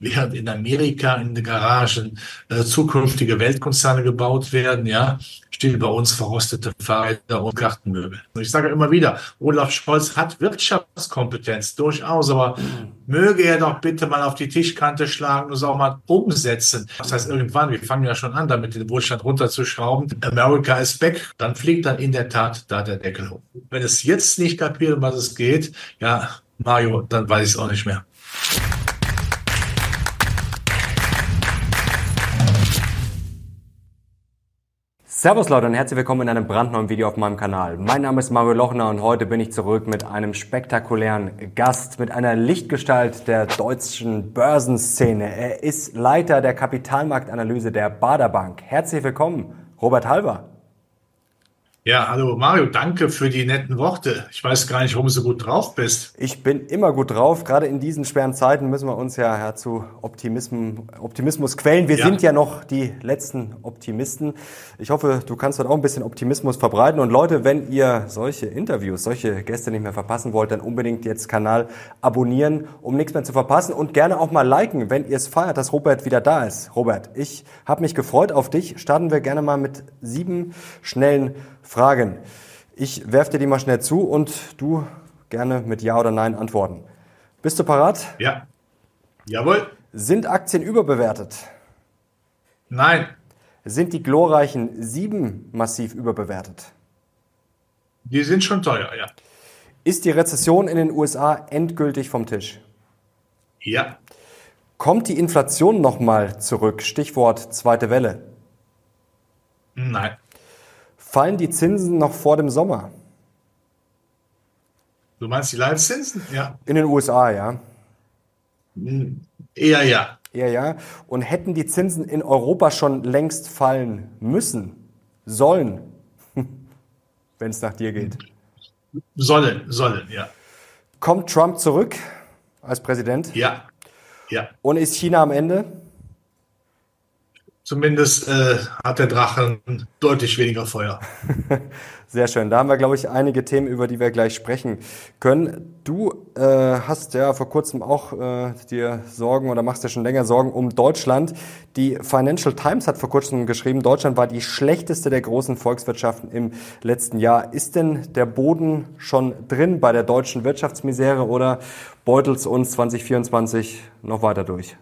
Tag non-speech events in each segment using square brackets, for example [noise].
während in Amerika in den Garagen äh, zukünftige Weltkonzerne gebaut werden, ja, stehen bei uns verrostete Fahrräder und Gartenmöbel. Und ich sage immer wieder, Olaf Scholz hat Wirtschaftskompetenz durchaus, aber mhm. möge er doch bitte mal auf die Tischkante schlagen und es auch mal umsetzen. Das heißt, irgendwann, wir fangen ja schon an, damit den Wohlstand runterzuschrauben. America is back. Dann fliegt dann in der Tat da der Deckel hoch. Wenn es jetzt nicht kapiert, um was es geht, ja, Mario, dann weiß ich es auch nicht mehr. Servus Leute und herzlich willkommen in einem brandneuen Video auf meinem Kanal. Mein Name ist Mario Lochner und heute bin ich zurück mit einem spektakulären Gast, mit einer Lichtgestalt der deutschen Börsenszene. Er ist Leiter der Kapitalmarktanalyse der Baderbank. Herzlich willkommen, Robert Halver. Ja, hallo Mario, danke für die netten Worte. Ich weiß gar nicht, warum du so gut drauf bist. Ich bin immer gut drauf. Gerade in diesen schweren Zeiten müssen wir uns ja, ja zu Optimismus, Optimismus quälen. Wir ja. sind ja noch die letzten Optimisten. Ich hoffe, du kannst dort auch ein bisschen Optimismus verbreiten. Und Leute, wenn ihr solche Interviews, solche Gäste nicht mehr verpassen wollt, dann unbedingt jetzt Kanal abonnieren, um nichts mehr zu verpassen. Und gerne auch mal liken, wenn ihr es feiert, dass Robert wieder da ist. Robert, ich habe mich gefreut auf dich. Starten wir gerne mal mit sieben schnellen Fragen. Ich werfe dir die mal schnell zu und du gerne mit Ja oder Nein antworten. Bist du parat? Ja. Jawohl. Sind Aktien überbewertet? Nein. Sind die glorreichen sieben massiv überbewertet? Die sind schon teuer, ja. Ist die Rezession in den USA endgültig vom Tisch? Ja. Kommt die Inflation nochmal zurück? Stichwort zweite Welle. Nein. Fallen die Zinsen noch vor dem Sommer? Du meinst die Leitzinsen? Ja. In den USA, ja. Hm, eher ja. Eher ja. Und hätten die Zinsen in Europa schon längst fallen müssen, sollen, [laughs] wenn es nach dir geht? Sollen, sollen, ja. Kommt Trump zurück als Präsident? Ja. Ja. Und ist China am Ende? Zumindest äh, hat der Drache deutlich weniger Feuer. [laughs] Sehr schön. Da haben wir, glaube ich, einige Themen, über die wir gleich sprechen können. Du äh, hast ja vor kurzem auch äh, dir Sorgen oder machst dir schon länger Sorgen um Deutschland. Die Financial Times hat vor kurzem geschrieben, Deutschland war die schlechteste der großen Volkswirtschaften im letzten Jahr. Ist denn der Boden schon drin bei der deutschen Wirtschaftsmisere oder beutelt es uns 2024 noch weiter durch?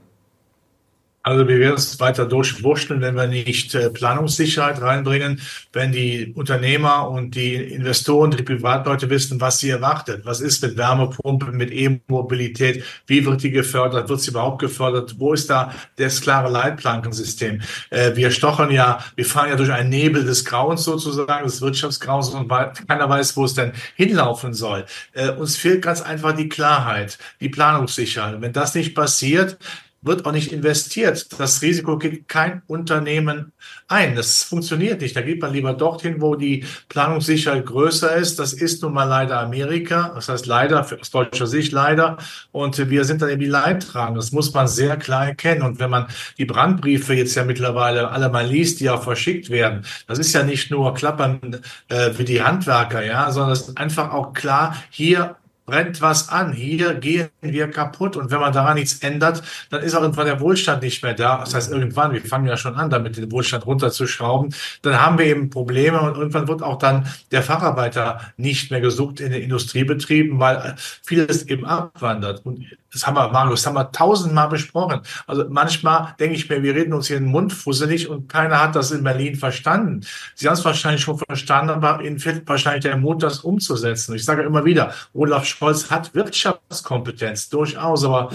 Also wir werden es weiter durchwurschteln, wenn wir nicht äh, Planungssicherheit reinbringen, wenn die Unternehmer und die Investoren, die Privatleute wissen, was sie erwartet. Was ist mit Wärmepumpe, mit E-Mobilität? Wie wird die gefördert? Wird sie überhaupt gefördert? Wo ist da das klare Leitplankensystem? Äh, wir stochern ja, wir fahren ja durch einen Nebel des Grauens sozusagen, des Wirtschaftsgrauens und keiner weiß, wo es denn hinlaufen soll. Äh, uns fehlt ganz einfach die Klarheit, die Planungssicherheit. Wenn das nicht passiert, wird auch nicht investiert. Das Risiko geht kein Unternehmen ein. Das funktioniert nicht. Da geht man lieber dorthin, wo die Planungssicherheit größer ist. Das ist nun mal leider Amerika. Das heißt leider, aus deutscher Sicht leider. Und wir sind dann eben die Leidtragenden. Das muss man sehr klar erkennen. Und wenn man die Brandbriefe jetzt ja mittlerweile alle mal liest, die ja verschickt werden, das ist ja nicht nur klappern äh, wie die Handwerker, ja, sondern es ist einfach auch klar, hier brennt was an. Hier gehen wir kaputt. Und wenn man daran nichts ändert, dann ist auch irgendwann der Wohlstand nicht mehr da. Das heißt, irgendwann, wir fangen ja schon an, damit den Wohlstand runterzuschrauben, dann haben wir eben Probleme und irgendwann wird auch dann der Facharbeiter nicht mehr gesucht in den Industriebetrieben, weil vieles eben abwandert. Und das haben wir, Marius, das haben wir tausendmal besprochen. Also manchmal denke ich mir, wir reden uns hier in den Mund fusselig und keiner hat das in Berlin verstanden. Sie haben es wahrscheinlich schon verstanden, aber ihnen fehlt wahrscheinlich der Mut, das umzusetzen. Ich sage immer wieder, Olaf Scholz hat Wirtschaftskompetenz, durchaus, aber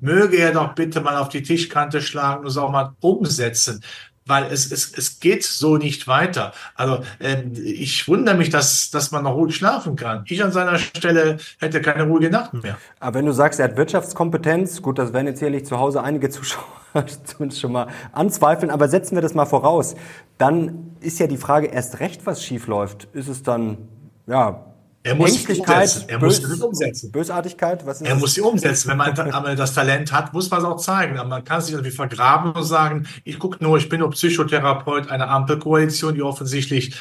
möge er doch bitte mal auf die Tischkante schlagen und es auch mal umsetzen weil es, es, es geht so nicht weiter. Also ähm, ich wundere mich, dass, dass man noch ruhig schlafen kann. Ich an seiner Stelle hätte keine ruhige Nacht mehr. Aber wenn du sagst, er hat Wirtschaftskompetenz, gut, das werden jetzt sicherlich zu Hause einige [laughs] Zuschauer zumindest schon mal anzweifeln, aber setzen wir das mal voraus, dann ist ja die Frage erst recht, was schief läuft. Ist es dann, ja, er muss sie umsetzen. Er muss sie umsetzen. Bösartigkeit? Was ist er das? muss sie umsetzen. Wenn man das Talent hat, muss man es auch zeigen. Aber man kann sich irgendwie vergraben und sagen, ich gucke nur, ich bin nur Psychotherapeut einer Ampelkoalition, die offensichtlich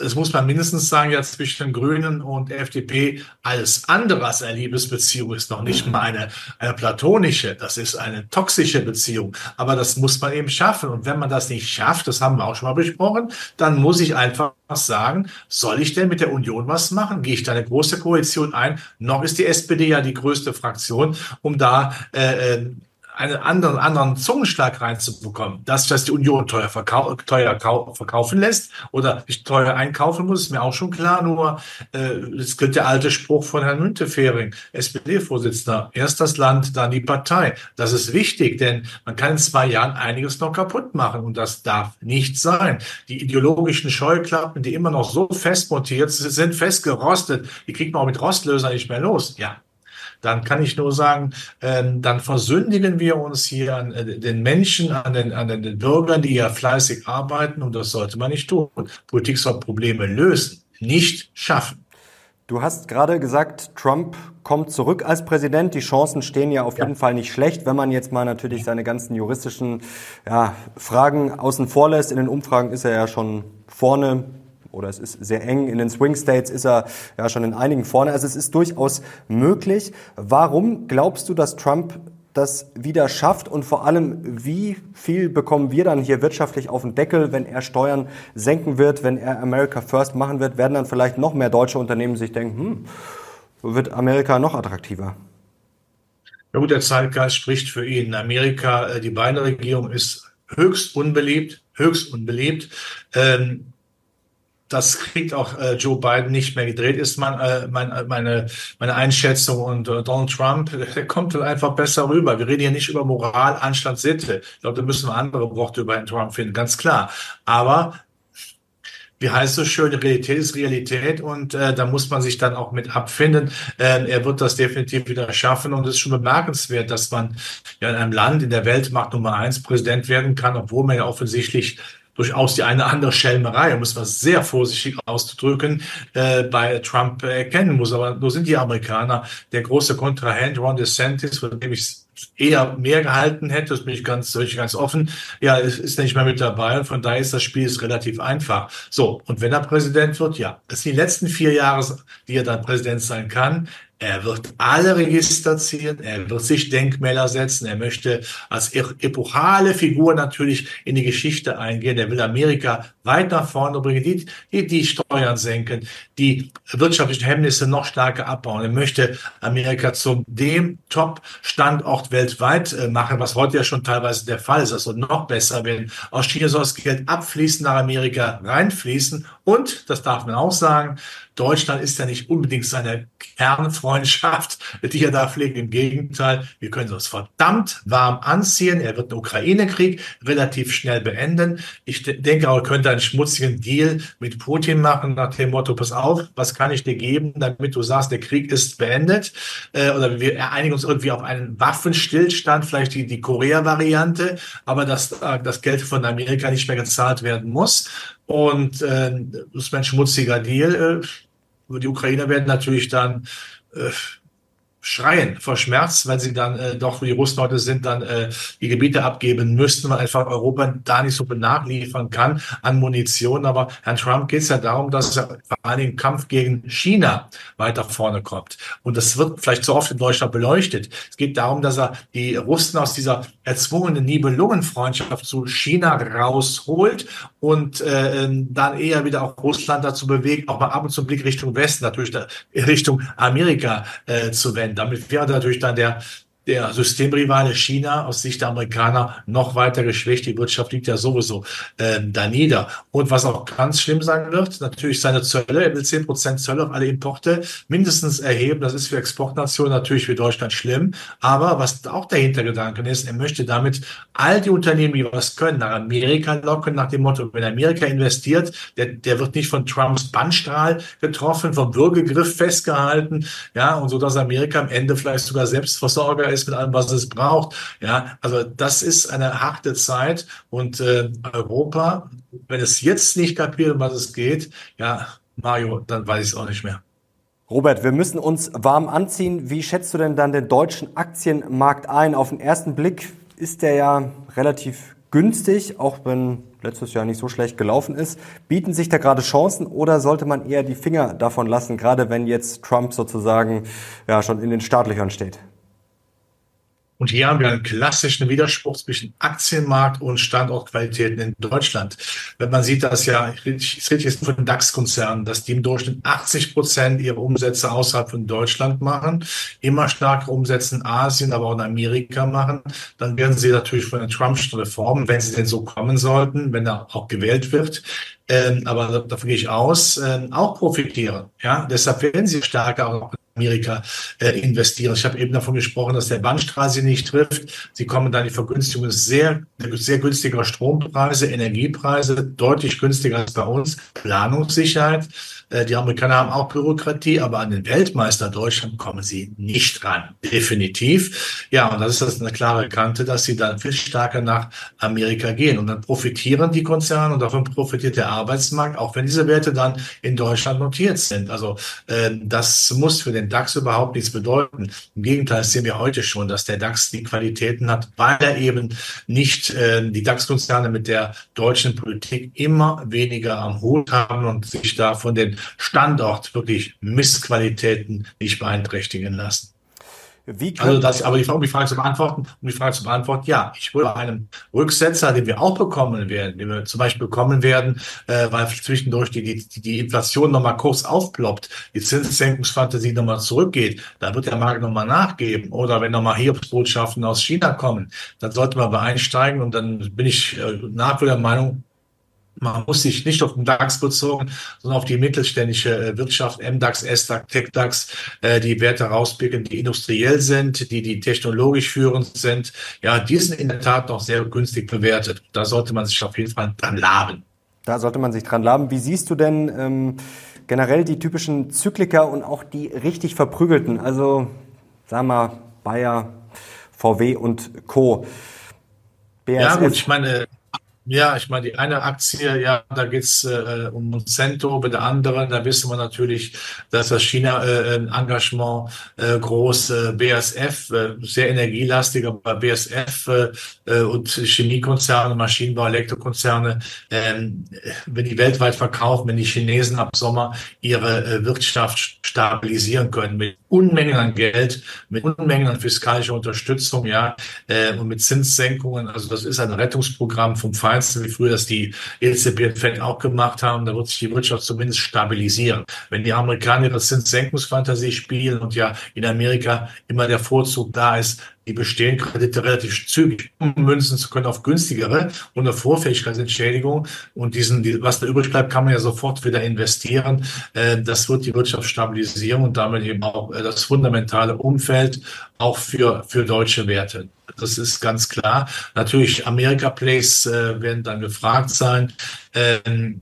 das muss man mindestens sagen, ja zwischen Grünen und FDP alles andere als eine Liebesbeziehung ist noch nicht mal eine, eine platonische, das ist eine toxische Beziehung. Aber das muss man eben schaffen. Und wenn man das nicht schafft, das haben wir auch schon mal besprochen, dann muss ich einfach sagen, soll ich denn mit der Union was machen? Gehe ich da eine große Koalition ein? Noch ist die SPD ja die größte Fraktion, um da äh, äh einen anderen, anderen Zungenschlag reinzubekommen. Dass das die Union teuer, verkau teuer verkaufen lässt oder ich teuer einkaufen muss, ist mir auch schon klar. Nur äh, es gilt der alte Spruch von Herrn Müntefering, SPD-Vorsitzender. Erst das Land, dann die Partei. Das ist wichtig, denn man kann in zwei Jahren einiges noch kaputt machen und das darf nicht sein. Die ideologischen Scheuklappen, die immer noch so fest montiert sind, festgerostet, die kriegt man auch mit Rostlöser nicht mehr los. Ja, dann kann ich nur sagen, ähm, dann versündigen wir uns hier an äh, den Menschen, an den, an den Bürgern, die ja fleißig arbeiten und das sollte man nicht tun. Politik soll Probleme lösen, nicht schaffen. Du hast gerade gesagt, Trump kommt zurück als Präsident. Die Chancen stehen ja auf jeden Fall nicht schlecht, wenn man jetzt mal natürlich seine ganzen juristischen ja, Fragen außen vor lässt. In den Umfragen ist er ja schon vorne oder es ist sehr eng. In den Swing States ist er ja schon in einigen vorne. Also es ist durchaus möglich. Warum glaubst du, dass Trump das wieder schafft und vor allem, wie viel bekommen wir dann hier wirtschaftlich auf den Deckel, wenn er Steuern senken wird, wenn er America First machen wird, werden dann vielleicht noch mehr deutsche Unternehmen sich denken, hm, wird Amerika noch attraktiver? Ja gut, der Zeitgeist spricht für ihn. Amerika, äh, die Biden-Regierung ist höchst unbeliebt, höchst unbeliebt. Ähm, das kriegt auch äh, Joe Biden nicht mehr gedreht, ist mein, äh, mein, äh, meine, meine Einschätzung. Und äh, Donald Trump, [laughs] der kommt halt einfach besser rüber. Wir reden hier nicht über Moral, Anstand, Sitte. Ich glaube, da müssen wir andere Worte über Trump finden, ganz klar. Aber wie heißt so schön, Realität ist Realität und äh, da muss man sich dann auch mit abfinden. Äh, er wird das definitiv wieder schaffen und es ist schon bemerkenswert, dass man ja in einem Land in der Weltmacht Nummer eins Präsident werden kann, obwohl man ja offensichtlich durchaus die eine andere Schelmerei, muss man sehr vorsichtig auszudrücken, äh, bei Trump erkennen muss. Aber nur sind die Amerikaner. Der große Kontrahent Ron DeSantis, von dem ich eher mehr gehalten hätte, das bin ich ganz, ich ganz offen, ja, ist, ist nicht mehr mit dabei und von daher ist das Spiel ist relativ einfach. So, und wenn er Präsident wird, ja, das sind die letzten vier Jahre, die er dann Präsident sein kann. Er wird alle Register ziehen, er wird sich Denkmäler setzen, er möchte als epochale Figur natürlich in die Geschichte eingehen, er will Amerika weit nach vorne bringen, die, die, die Steuern senken, die wirtschaftlichen Hemmnisse noch stärker abbauen. Er möchte Amerika zum dem Top-Standort weltweit äh, machen, was heute ja schon teilweise der Fall ist. Also noch besser, wenn aus China soll das Geld abfließen, nach Amerika reinfließen. Und, das darf man auch sagen, Deutschland ist ja nicht unbedingt seine Kernfreundschaft, die er da pflegt. Im Gegenteil, wir können uns verdammt warm anziehen. Er wird den Ukraine-Krieg relativ schnell beenden. Ich denke er könnte einen schmutzigen Deal mit Putin machen, nach dem Motto, pass auf, was kann ich dir geben, damit du sagst, der Krieg ist beendet. Äh, oder wir einigen uns irgendwie auf einen Waffenstillstand, vielleicht die, die Korea-Variante, aber dass äh, das Geld von Amerika nicht mehr gezahlt werden muss. Und äh, das ist ein schmutziger Deal. Äh, die Ukrainer werden natürlich dann äh, schreien vor Schmerz, wenn sie dann äh, doch, wie die Russen heute sind, dann äh, die Gebiete abgeben müssten, weil einfach Europa da nicht so nachliefern kann an Munition. Aber Herrn Trump geht es ja darum, dass er vor allem im Kampf gegen China weiter vorne kommt. Und das wird vielleicht so oft in Deutschland beleuchtet. Es geht darum, dass er die Russen aus dieser erzwungenen Nibelungenfreundschaft zu China rausholt und äh, ähm, dann eher wieder auch Russland dazu bewegt, auch mal ab und zu einen Blick Richtung Westen, natürlich da, Richtung Amerika äh, zu wenden. Damit wäre natürlich dann der der Systemrivale China aus Sicht der Amerikaner noch weiter geschwächt. Die Wirtschaft liegt ja sowieso ähm, da nieder. Und was auch ganz schlimm sein wird, natürlich seine Zölle. Er will zehn Prozent Zölle auf alle Importe mindestens erheben. Das ist für Exportnationen natürlich für Deutschland schlimm. Aber was auch der Hintergedanke ist, er möchte damit all die Unternehmen, die was können, nach Amerika locken, nach dem Motto, wenn Amerika investiert, der, der wird nicht von Trumps Bannstrahl getroffen, vom Würgegriff festgehalten, ja, und so, dass Amerika am Ende vielleicht sogar Selbstversorger ist ist mit allem, was es braucht. Ja, also das ist eine harte Zeit und äh, Europa, wenn es jetzt nicht kapiert, was es geht, ja, Mario, dann weiß ich es auch nicht mehr. Robert, wir müssen uns warm anziehen. Wie schätzt du denn dann den deutschen Aktienmarkt ein? Auf den ersten Blick ist der ja relativ günstig, auch wenn letztes Jahr nicht so schlecht gelaufen ist. Bieten sich da gerade Chancen oder sollte man eher die Finger davon lassen, gerade wenn jetzt Trump sozusagen ja schon in den Startlöchern steht? Und hier haben wir einen klassischen Widerspruch zwischen Aktienmarkt und Standortqualitäten in Deutschland. Wenn man sieht, dass ja, ich rede jetzt von DAX-Konzernen, dass die im Durchschnitt 80 Prozent ihrer Umsätze außerhalb von Deutschland machen, immer stärkere Umsätze in Asien, aber auch in Amerika machen, dann werden sie natürlich von den Trumpschen Reformen, wenn sie denn so kommen sollten, wenn er auch gewählt wird, ähm, aber davon gehe ich aus, ähm, auch profitieren. Ja, deshalb werden sie stärker auch Amerika äh, investieren. Ich habe eben davon gesprochen, dass der Bandstraße nicht trifft. Sie kommen dann die Vergünstigung sehr, sehr günstiger Strompreise, Energiepreise, deutlich günstiger als bei uns. Planungssicherheit. Äh, die Amerikaner haben auch Bürokratie, aber an den Weltmeister Deutschland kommen sie nicht ran. Definitiv. Ja, und das ist eine klare Kante, dass sie dann viel stärker nach Amerika gehen. Und dann profitieren die Konzerne und davon profitiert der Arbeitsmarkt, auch wenn diese Werte dann in Deutschland notiert sind. Also äh, das muss für den DAX überhaupt nichts bedeuten. Im Gegenteil, sehen wir heute schon, dass der DAX die Qualitäten hat, weil er eben nicht äh, die DAX-Konzerne mit der deutschen Politik immer weniger am Hut haben und sich da von den Standort wirklich Missqualitäten nicht beeinträchtigen lassen. Also das, aber die, um die Frage zu beantworten, um die Frage zu beantworten, ja, ich würde bei einem Rücksetzer, den wir auch bekommen werden, den wir zum Beispiel bekommen werden, äh, weil zwischendurch die, die, die Inflation nochmal kurz aufploppt, die Zinssenkungsfantasie nochmal zurückgeht, da wird der Markt nochmal nachgeben. Oder wenn nochmal Hiobsbotschaften aus China kommen, dann sollte man einsteigen und dann bin ich äh, nach wie der Meinung, man muss sich nicht auf den DAX bezogen, sondern auf die mittelständische äh, Wirtschaft, MDAX, SDAX, TechDAX, äh, die Werte rauspicken, die industriell sind, die, die technologisch führend sind. Ja, die sind in der Tat noch sehr günstig bewertet. Da sollte man sich auf jeden Fall dran laben. Da sollte man sich dran laben. Wie siehst du denn ähm, generell die typischen Zykliker und auch die richtig verprügelten? Also, sagen wir, Bayer, VW und Co. BASF. Ja gut, ich meine, ja, ich meine, die eine Aktie, ja, da geht's äh, um Monsanto, bei der anderen, da wissen wir natürlich, dass das China-Engagement äh, äh, groß, äh, BASF, äh, sehr energielastig, aber BASF äh, äh, und Chemiekonzerne, Maschinenbau, Elektrokonzerne, äh, wenn die weltweit verkaufen, wenn die Chinesen ab Sommer ihre äh, Wirtschaft stabilisieren können mit Unmengen an Geld, mit Unmengen an fiskalischer Unterstützung, ja, äh, und mit Zinssenkungen, also das ist ein Rettungsprogramm vom Feind Feinsten, wie früher das die EZB und Fed auch gemacht haben. Da wird sich die Wirtschaft zumindest stabilisieren. Wenn die Amerikaner ihre Zinssenkungsfantasie spielen und ja in Amerika immer der Vorzug da ist, die bestehenden Kredite relativ zügig ummünzen zu können auf günstigere unter Vorfähigkeitsentschädigung. Und diesen, was da übrig bleibt, kann man ja sofort wieder investieren. Äh, das wird die Wirtschaft stabilisieren und damit eben auch äh, das fundamentale Umfeld auch für, für deutsche Werte. Das ist ganz klar. Natürlich, Amerika-Plays äh, werden dann gefragt sein. Ähm,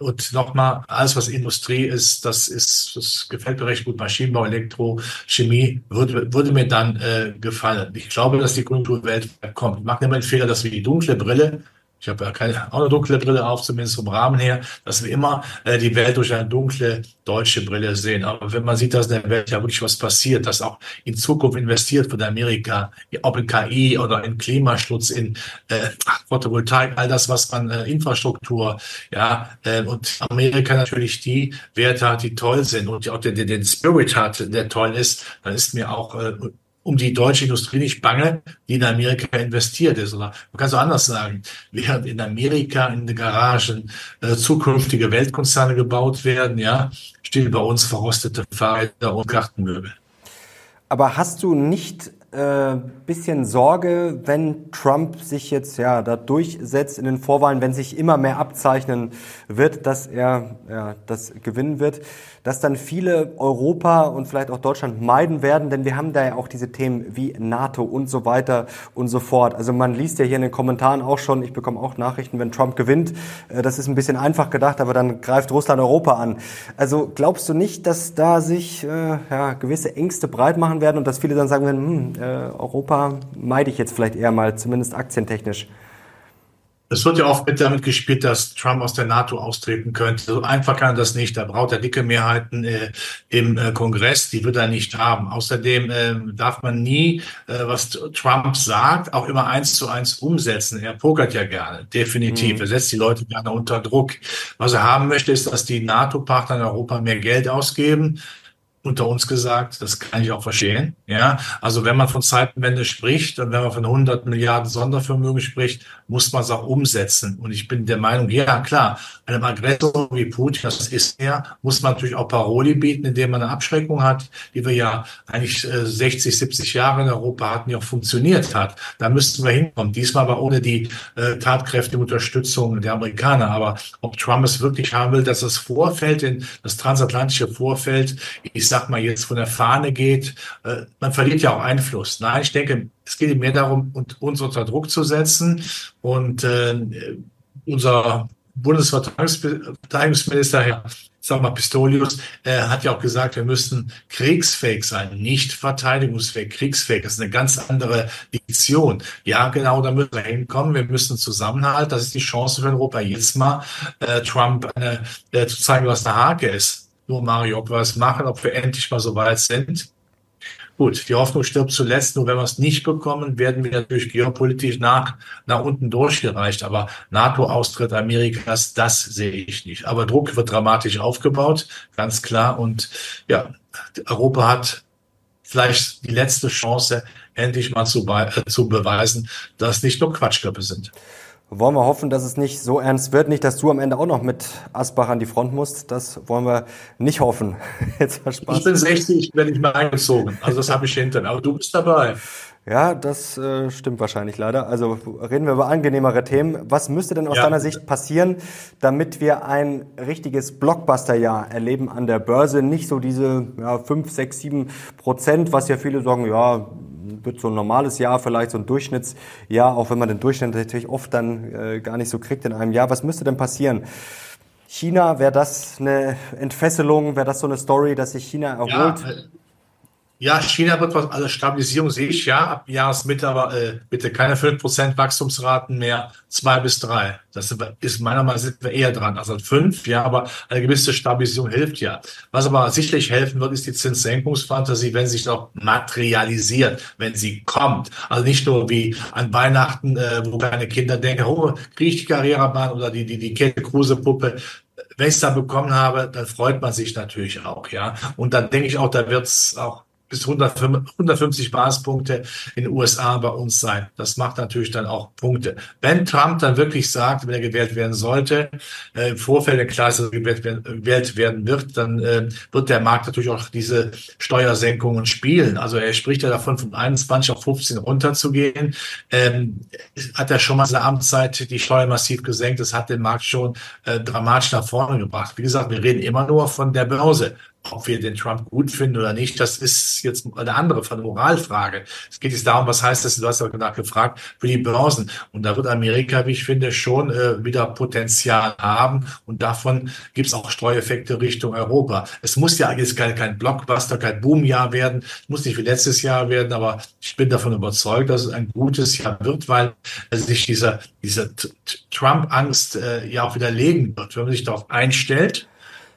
und nochmal, alles was Industrie ist, das ist, das gefällt mir recht gut. Maschinenbau, Elektro, Chemie würde, würde mir dann äh, gefallen. Ich glaube, dass die Konjunkturwelt kommt. Ich mache immer den Fehler, dass wir die dunkle Brille ich habe ja keine, auch eine dunkle Brille auf, zumindest vom Rahmen her, dass wir immer äh, die Welt durch eine dunkle deutsche Brille sehen. Aber wenn man sieht, dass in der Welt ja wirklich was passiert, dass auch in Zukunft investiert wird Amerika, ob in KI oder in Klimaschutz, in äh, Photovoltaik, all das, was man äh, Infrastruktur, ja, äh, und Amerika natürlich die Werte hat, die toll sind und auch den, den Spirit hat, der toll ist, dann ist mir auch äh, um die deutsche Industrie nicht bange, die in Amerika investiert ist. Oder man kann es auch anders sagen, während in Amerika in den Garagen äh, zukünftige Weltkonzerne gebaut werden, ja, stehen bei uns verrostete Fahrräder und Gartenmöbel. Aber hast du nicht äh, bisschen Sorge, wenn Trump sich jetzt ja da durchsetzt in den Vorwahlen, wenn sich immer mehr abzeichnen wird, dass er ja, das gewinnen wird, dass dann viele Europa und vielleicht auch Deutschland meiden werden, denn wir haben da ja auch diese Themen wie NATO und so weiter und so fort. Also man liest ja hier in den Kommentaren auch schon, ich bekomme auch Nachrichten, wenn Trump gewinnt. Äh, das ist ein bisschen einfach gedacht, aber dann greift Russland Europa an. Also glaubst du nicht, dass da sich äh, ja, gewisse Ängste breit machen werden und dass viele dann sagen werden, hm, äh, Europa meide ich jetzt vielleicht eher mal, zumindest aktientechnisch? Es wird ja oft mit damit gespielt, dass Trump aus der NATO austreten könnte. So einfach kann er das nicht. Da braucht er dicke Mehrheiten äh, im äh, Kongress. Die wird er nicht haben. Außerdem äh, darf man nie, äh, was Trump sagt, auch immer eins zu eins umsetzen. Er pokert ja gerne, definitiv. Mhm. Er setzt die Leute gerne unter Druck. Was er haben möchte, ist, dass die NATO-Partner in Europa mehr Geld ausgeben unter uns gesagt, das kann ich auch verstehen. Ja, also wenn man von Zeitenwende spricht und wenn man von 100 Milliarden Sondervermögen spricht, muss man es auch umsetzen. Und ich bin der Meinung, ja klar, einem Aggressor wie Putin, das ist er, muss man natürlich auch Paroli bieten, indem man eine Abschreckung hat, die wir ja eigentlich 60, äh, 70 Jahre in Europa hatten, die auch funktioniert hat. Da müssten wir hinkommen. Diesmal aber ohne die äh, tatkräftige Unterstützung der Amerikaner. Aber ob Trump es wirklich haben will, dass das Vorfeld, in, das transatlantische Vorfeld, ich sag mal jetzt von der Fahne geht, äh, man verliert ja auch Einfluss. Nein, ich denke, es geht mehr darum, uns unter Druck zu setzen. Und äh, unser Bundesverteidigungsminister, Herr sag mal, Pistolius, äh, hat ja auch gesagt, wir müssen kriegsfähig sein, nicht verteidigungsfähig, kriegsfähig. Das ist eine ganz andere Diktion. Ja, genau, da müssen wir hinkommen. Wir müssen zusammenhalten. Das ist die Chance für Europa, jetzt mal äh, Trump eine, äh, zu zeigen, was eine Hake ist. Nur Mario, ob wir es machen, ob wir endlich mal so weit sind. Gut, die Hoffnung stirbt zuletzt. Nur wenn wir es nicht bekommen, werden wir natürlich geopolitisch nach, nach unten durchgereicht. Aber NATO-Austritt Amerikas, das sehe ich nicht. Aber Druck wird dramatisch aufgebaut, ganz klar. Und ja, Europa hat vielleicht die letzte Chance, endlich mal zu, äh, zu beweisen, dass nicht nur Quatschköpfe sind. Wollen wir hoffen, dass es nicht so ernst wird, nicht, dass du am Ende auch noch mit Asbach an die Front musst. Das wollen wir nicht hoffen. [laughs] Jetzt Spaß. Ich bin 60, wenn ich mal eingezogen. Also das habe ich hinten. Aber du bist dabei. Ja, das äh, stimmt wahrscheinlich leider. Also reden wir über angenehmere Themen. Was müsste denn aus ja. deiner Sicht passieren, damit wir ein richtiges Blockbuster-Jahr erleben an der Börse? Nicht so diese ja, 5, 6, 7 Prozent, was ja viele sagen, ja, wird so ein normales Jahr vielleicht, so ein Durchschnittsjahr, auch wenn man den Durchschnitt natürlich oft dann äh, gar nicht so kriegt in einem Jahr. Was müsste denn passieren? China, wäre das eine Entfesselung, wäre das so eine Story, dass sich China erholt? Ja, äh, ja, China wird was, also Stabilisierung sehe ich ja, ab Jahresmitte, aber äh, bitte keine 5% Wachstumsraten mehr, zwei bis drei. Das ist meiner Meinung nach eher dran. Also fünf, ja, aber eine gewisse Stabilisierung hilft ja. Was aber sicherlich helfen wird, ist die Zinssenkungsfantasie, wenn sie sich auch materialisiert, wenn sie kommt. Also nicht nur wie an Weihnachten, äh, wo kleine Kinder denken, oh, kriege ich die Karrierebahn oder die, die, die Kette Kruse Puppe wenn ich es da bekommen habe, dann freut man sich natürlich auch, ja. Und dann denke ich auch, da wird es auch bis 150 Basispunkte in den USA bei uns sein. Das macht natürlich dann auch Punkte. Wenn Trump dann wirklich sagt, wenn er gewählt werden sollte, äh, im Vorfeld klar ist, dass er gewählt werden, gewählt werden wird, dann äh, wird der Markt natürlich auch diese Steuersenkungen spielen. Also er spricht ja davon, von 21 auf 15 runterzugehen. Ähm, hat er schon mal seine Amtszeit die Steuer massiv gesenkt. Das hat den Markt schon äh, dramatisch nach vorne gebracht. Wie gesagt, wir reden immer nur von der Börse ob wir den Trump gut finden oder nicht, das ist jetzt eine andere von Moralfrage. Es geht jetzt darum, was heißt das, du hast ja danach gefragt, für die Börsen. Und da wird Amerika, wie ich finde, schon äh, wieder Potenzial haben. Und davon gibt es auch Streueffekte Richtung Europa. Es muss ja jetzt kein, kein Blockbuster, kein Boomjahr werden. Es muss nicht wie letztes Jahr werden, aber ich bin davon überzeugt, dass es ein gutes Jahr wird, weil sich dieser, dieser Trump-Angst äh, ja auch wieder legen wird. Wenn man sich darauf einstellt,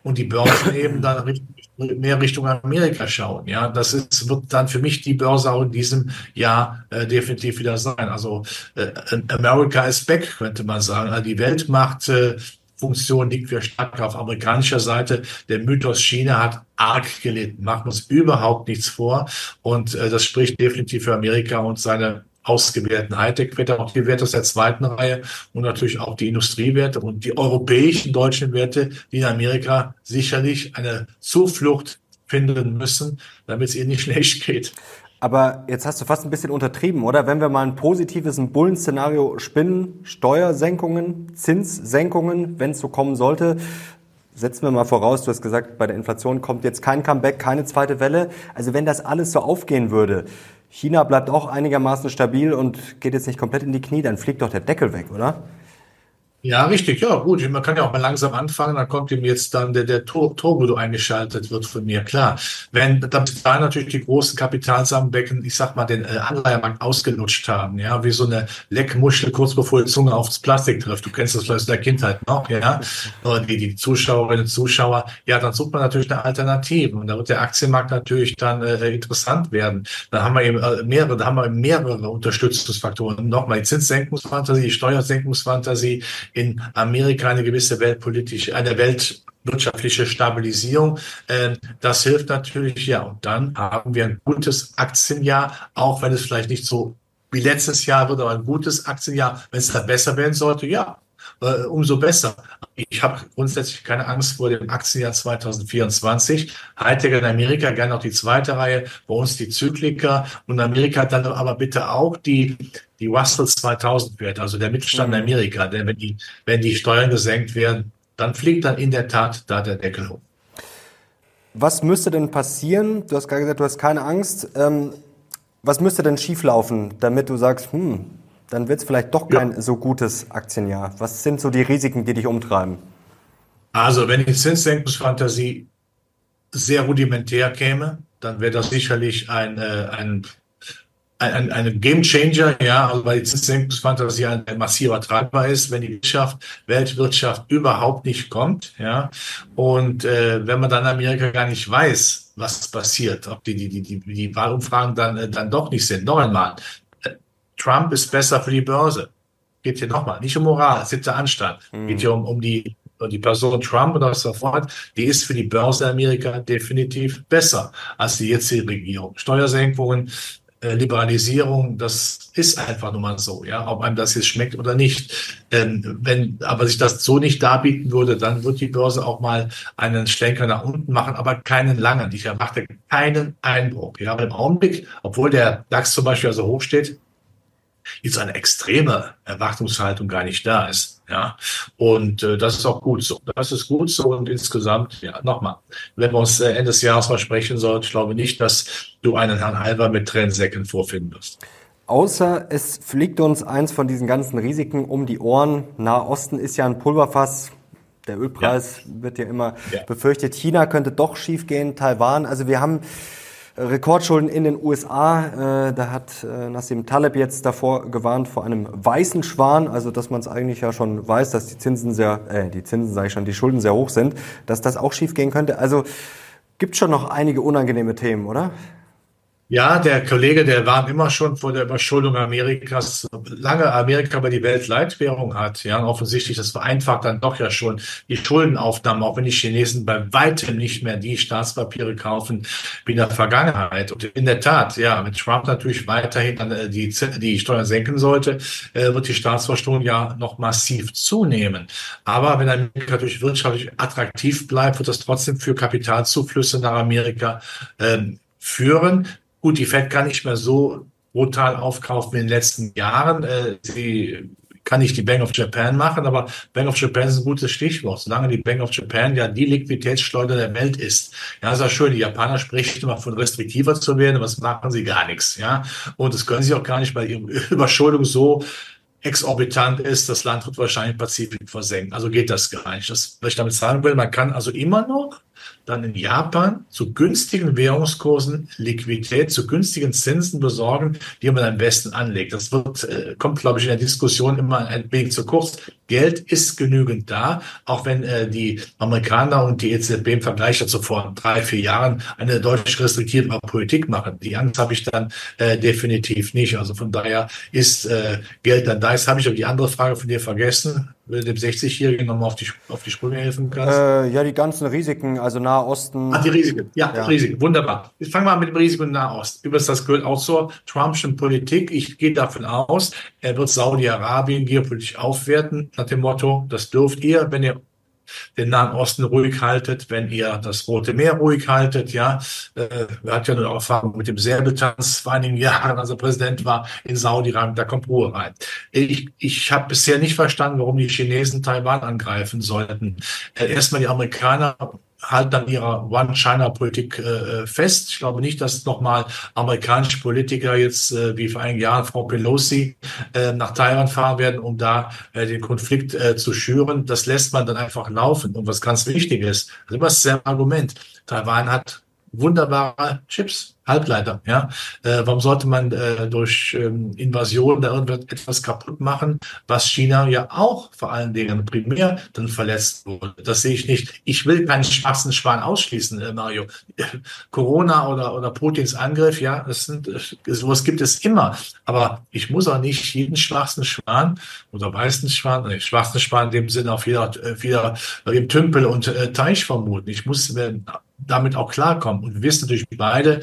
und die Börsen [coughs] eben dann mehr Richtung Amerika schauen. Ja, das ist, wird dann für mich die Börse auch in diesem Jahr äh, definitiv wieder sein. Also äh, America is back, könnte man sagen. Also die Weltmacht äh, Funktion liegt wir stark auf amerikanischer Seite. Der Mythos China hat arg gelitten. Machen uns überhaupt nichts vor. Und äh, das spricht definitiv für Amerika und seine ausgewählten Hightech-Werte, auch die Werte aus der zweiten Reihe und natürlich auch die Industriewerte und die europäischen deutschen Werte, die in Amerika sicherlich eine Zuflucht finden müssen, damit es ihnen nicht [laughs] schlecht geht. Aber jetzt hast du fast ein bisschen untertrieben, oder? Wenn wir mal ein positives, ein Bullen-Szenario spinnen, Steuersenkungen, Zinssenkungen, wenn es so kommen sollte, setzen wir mal voraus, du hast gesagt, bei der Inflation kommt jetzt kein Comeback, keine zweite Welle. Also wenn das alles so aufgehen würde, China bleibt auch einigermaßen stabil und geht jetzt nicht komplett in die Knie, dann fliegt doch der Deckel weg, oder? Ja, richtig. Ja, gut. Man kann ja auch mal langsam anfangen. Dann kommt ihm jetzt dann der, der Turbo eingeschaltet wird von mir. Klar. Wenn da natürlich die großen Kapitalsammenbecken, ich sag mal, den äh, Anleihermarkt ausgelutscht haben. Ja, wie so eine Leckmuschel kurz bevor die Zunge aufs Plastik trifft. Du kennst das vielleicht aus der Kindheit noch, ja. Die, die Zuschauerinnen und Zuschauer. Ja, dann sucht man natürlich eine Alternative. Und da wird der Aktienmarkt natürlich dann äh, interessant werden. Dann haben wir eben äh, mehrere, da haben wir mehrere Unterstützungsfaktoren. Nochmal die Zinssenkungsfantasie, die Steuersenkungsfantasie, in Amerika eine gewisse weltpolitische, eine weltwirtschaftliche Stabilisierung. Ähm, das hilft natürlich, ja. Und dann haben wir ein gutes Aktienjahr, auch wenn es vielleicht nicht so wie letztes Jahr wird, aber ein gutes Aktienjahr. Wenn es da besser werden sollte, ja, äh, umso besser. Ich habe grundsätzlich keine Angst vor dem Aktienjahr 2024. Hightech in Amerika, gerne noch die zweite Reihe, bei uns die Zykliker und Amerika dann aber bitte auch die die Russell 2000 Werte, also der Mittelstand mhm. in Amerika, denn wenn die, wenn die Steuern gesenkt werden, dann fliegt dann in der Tat da der Deckel hoch. Was müsste denn passieren? Du hast gerade gesagt, du hast keine Angst. Ähm, was müsste denn schieflaufen, damit du sagst, hm, dann wird es vielleicht doch kein ja. so gutes Aktienjahr? Was sind so die Risiken, die dich umtreiben? Also, wenn die Zinssenkungsfantasie sehr rudimentär käme, dann wäre das sicherlich ein, äh, ein ein, ein Game Changer, ja, also weil die Zinssenkungsfantasie ein, ein massiver Treiber ist, wenn die Wirtschaft, Weltwirtschaft überhaupt nicht kommt, ja, und äh, wenn man dann in Amerika gar nicht weiß, was passiert, ob die die die die, die Wahlumfragen dann äh, dann doch nicht sind. Noch einmal, Trump ist besser für die Börse. Geht hier nochmal, nicht um Moral, siebter Anstand. Mhm. Geht hier um, um die die Person Trump oder so fort, die ist für die Börse Amerika definitiv besser als die jetzige Regierung. Steuersenkungen, äh, Liberalisierung, das ist einfach nur mal so, ja, ob einem das jetzt schmeckt oder nicht. Ähm, wenn aber sich das so nicht darbieten würde, dann wird die Börse auch mal einen Schlenker nach unten machen, aber keinen langen. Ich erwarte keinen Einbruch. Ja, aber im Augenblick, obwohl der DAX zum Beispiel also hoch steht, jetzt eine extreme Erwartungshaltung gar nicht da ist. Ja, und äh, das ist auch gut so. Das ist gut so und insgesamt, ja, nochmal, wenn wir uns äh, Ende des Jahres versprechen sollten, ich glaube nicht, dass du einen Herrn Halber mit Tränensäcken vorfinden wirst. Außer es fliegt uns eins von diesen ganzen Risiken um die Ohren. Nahe Osten ist ja ein Pulverfass. Der Ölpreis ja. wird ja immer ja. befürchtet. China könnte doch schiefgehen. Taiwan. Also wir haben Rekordschulden in den USA. Äh, da hat äh, Nassim Taleb jetzt davor gewarnt vor einem weißen Schwan, also dass man es eigentlich ja schon weiß, dass die Zinsen sehr, äh, die Zinsen sage ich schon, die Schulden sehr hoch sind, dass das auch schief gehen könnte. Also gibt schon noch einige unangenehme Themen, oder? Ja, der Kollege, der war immer schon vor der Überschuldung Amerikas, lange Amerika aber die Weltleitwährung hat. Ja, offensichtlich, das vereinfacht dann doch ja schon die Schuldenaufnahme, auch wenn die Chinesen bei weitem nicht mehr die Staatspapiere kaufen wie in der Vergangenheit. Und in der Tat, ja, wenn Trump natürlich weiterhin äh, die, die Steuern senken sollte, äh, wird die Staatsverschuldung ja noch massiv zunehmen. Aber wenn Amerika natürlich wirtschaftlich attraktiv bleibt, wird das trotzdem für Kapitalzuflüsse nach Amerika ähm, führen. Gut, die Fed kann nicht mehr so brutal aufkaufen wie in den letzten Jahren. Äh, sie kann nicht die Bank of Japan machen, aber Bank of Japan ist ein gutes Stichwort. Solange die Bank of Japan ja die Liquiditätsschleuder der Welt ist. Ja, ist ja schön. Die Japaner sprechen immer von restriktiver zu werden, aber das machen sie gar nichts. Ja, und das können sie auch gar nicht, weil ihre Überschuldung so exorbitant ist. Das Land wird wahrscheinlich Pazifik versenken. Also geht das gar nicht. Das, was ich damit sagen will, man kann also immer noch dann in Japan zu günstigen Währungskursen Liquidität, zu günstigen Zinsen besorgen, die man am besten anlegt. Das wird, äh, kommt, glaube ich, in der Diskussion immer ein wenig zu kurz. Geld ist genügend da, auch wenn äh, die Amerikaner und die EZB im Vergleich dazu vor drei, vier Jahren eine deutlich restriktivere Politik machen. Die Angst habe ich dann äh, definitiv nicht. Also von daher ist äh, Geld dann da. Jetzt habe ich aber die andere Frage von dir vergessen dem 60-Jährigen nochmal auf die, auf die Sprünge helfen kannst? Äh, ja, die ganzen Risiken, also Nahe Osten. Ah, die Risiken. Ja, ja. Risiken. Wunderbar. Ich fange mal mit dem Risiko Osten. Übrigens, das gehört auch zur Trumpschen Politik. Ich gehe davon aus, er wird Saudi-Arabien geopolitisch aufwerten, nach dem Motto, das dürft ihr, wenn ihr den Nahen Osten ruhig haltet, wenn ihr das Rote Meer ruhig haltet, ja. Äh, er hat ja eine Erfahrung mit dem Säbeltanz vor einigen Jahren, [laughs] als er Präsident war in Saudi-Arabien, da kommt Ruhe rein. Ich, ich habe bisher nicht verstanden, warum die Chinesen Taiwan angreifen sollten. Äh, erstmal die Amerikaner halten an ihrer One-China-Politik äh, fest. Ich glaube nicht, dass nochmal amerikanische Politiker jetzt äh, wie vor einigen Jahren Frau Pelosi äh, nach Taiwan fahren werden, um da äh, den Konflikt äh, zu schüren. Das lässt man dann einfach laufen. Und was ganz wichtig ist, das ist immer das Argument. Taiwan hat wunderbare Chips, Halbleiter. Ja, äh, warum sollte man äh, durch ähm, Invasion da irgendetwas kaputt machen, was China ja auch vor allen Dingen primär dann verletzt wurde? Das sehe ich nicht. Ich will keinen schwarzen Schwan ausschließen, äh, Mario. [laughs] Corona oder oder Putins Angriff, ja, das sind äh, sowas gibt es immer. Aber ich muss auch nicht jeden schwarzen Schwan oder weißen Schwan, nee, schwarzen Schwan in dem Sinne auf jeder, äh, jeder im Tümpel und äh, Teich vermuten. Ich muss äh, damit auch klarkommen. Und wir wissen natürlich beide,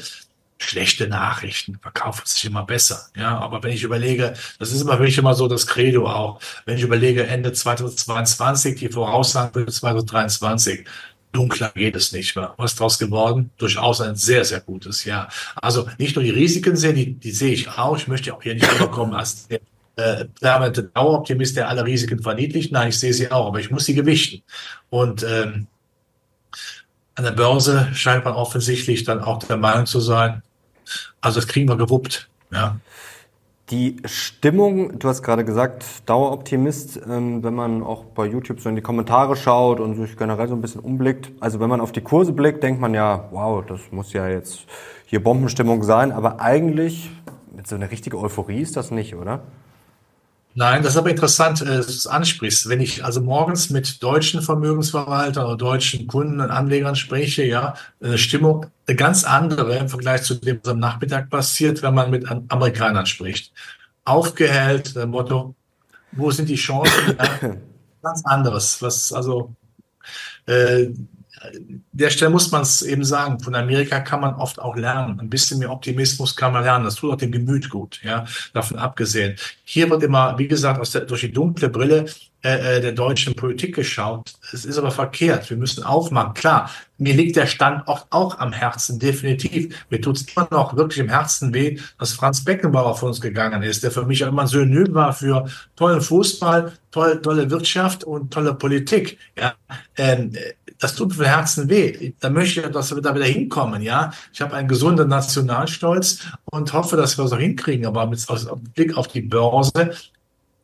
schlechte Nachrichten verkaufen sich immer besser. Ja, aber wenn ich überlege, das ist immer für mich immer so das Credo auch, wenn ich überlege, Ende 2022, die Voraussagen für 2023, dunkler geht es nicht mehr. Was daraus geworden? Durchaus ein sehr, sehr gutes Jahr. Also nicht nur die Risiken sehen, die, die sehe ich auch. Ich möchte auch hier nicht überkommen als der äh, permanente Daueroptimist, der alle Risiken verniedlicht. Nein, ich sehe sie auch, aber ich muss sie gewichten. Und ähm, an der Börse scheint man offensichtlich dann auch der Meinung zu sein, also das kriegen wir gewuppt. Ja. Die Stimmung, du hast gerade gesagt, Daueroptimist, ähm, wenn man auch bei YouTube so in die Kommentare schaut und sich generell so ein bisschen umblickt. Also wenn man auf die Kurse blickt, denkt man ja, wow, das muss ja jetzt hier Bombenstimmung sein. Aber eigentlich, mit so einer richtigen Euphorie ist das nicht, oder? Nein, das ist aber interessant, äh, dass du es ansprichst. Wenn ich also morgens mit deutschen Vermögensverwaltern oder deutschen Kunden und Anlegern spreche, ja, eine Stimmung eine ganz andere im Vergleich zu dem, was am Nachmittag passiert, wenn man mit Amerikanern spricht. Aufgehellt, der Motto, wo sind die Chancen? Ja, [coughs] ganz anderes, was also äh, der Stelle muss man es eben sagen. Von Amerika kann man oft auch lernen. Ein bisschen mehr Optimismus kann man lernen. Das tut auch dem Gemüt gut, ja, davon abgesehen. Hier wird immer, wie gesagt, aus der, durch die dunkle Brille äh, äh der deutschen Politik geschaut. Es ist aber verkehrt. Wir müssen aufmachen. Klar, mir liegt der Standort auch am Herzen, definitiv. Mir tut es immer noch wirklich im Herzen weh, dass Franz Beckenbauer von uns gegangen ist, der für mich auch immer ein Synonym war für tollen Fußball, tolle, tolle Wirtschaft und tolle Politik. Ja, ähm, das tut mir Herzen weh. Da möchte ich, dass wir da wieder hinkommen, ja. Ich habe einen gesunden Nationalstolz und hoffe, dass wir es auch hinkriegen. Aber mit Blick auf die Börse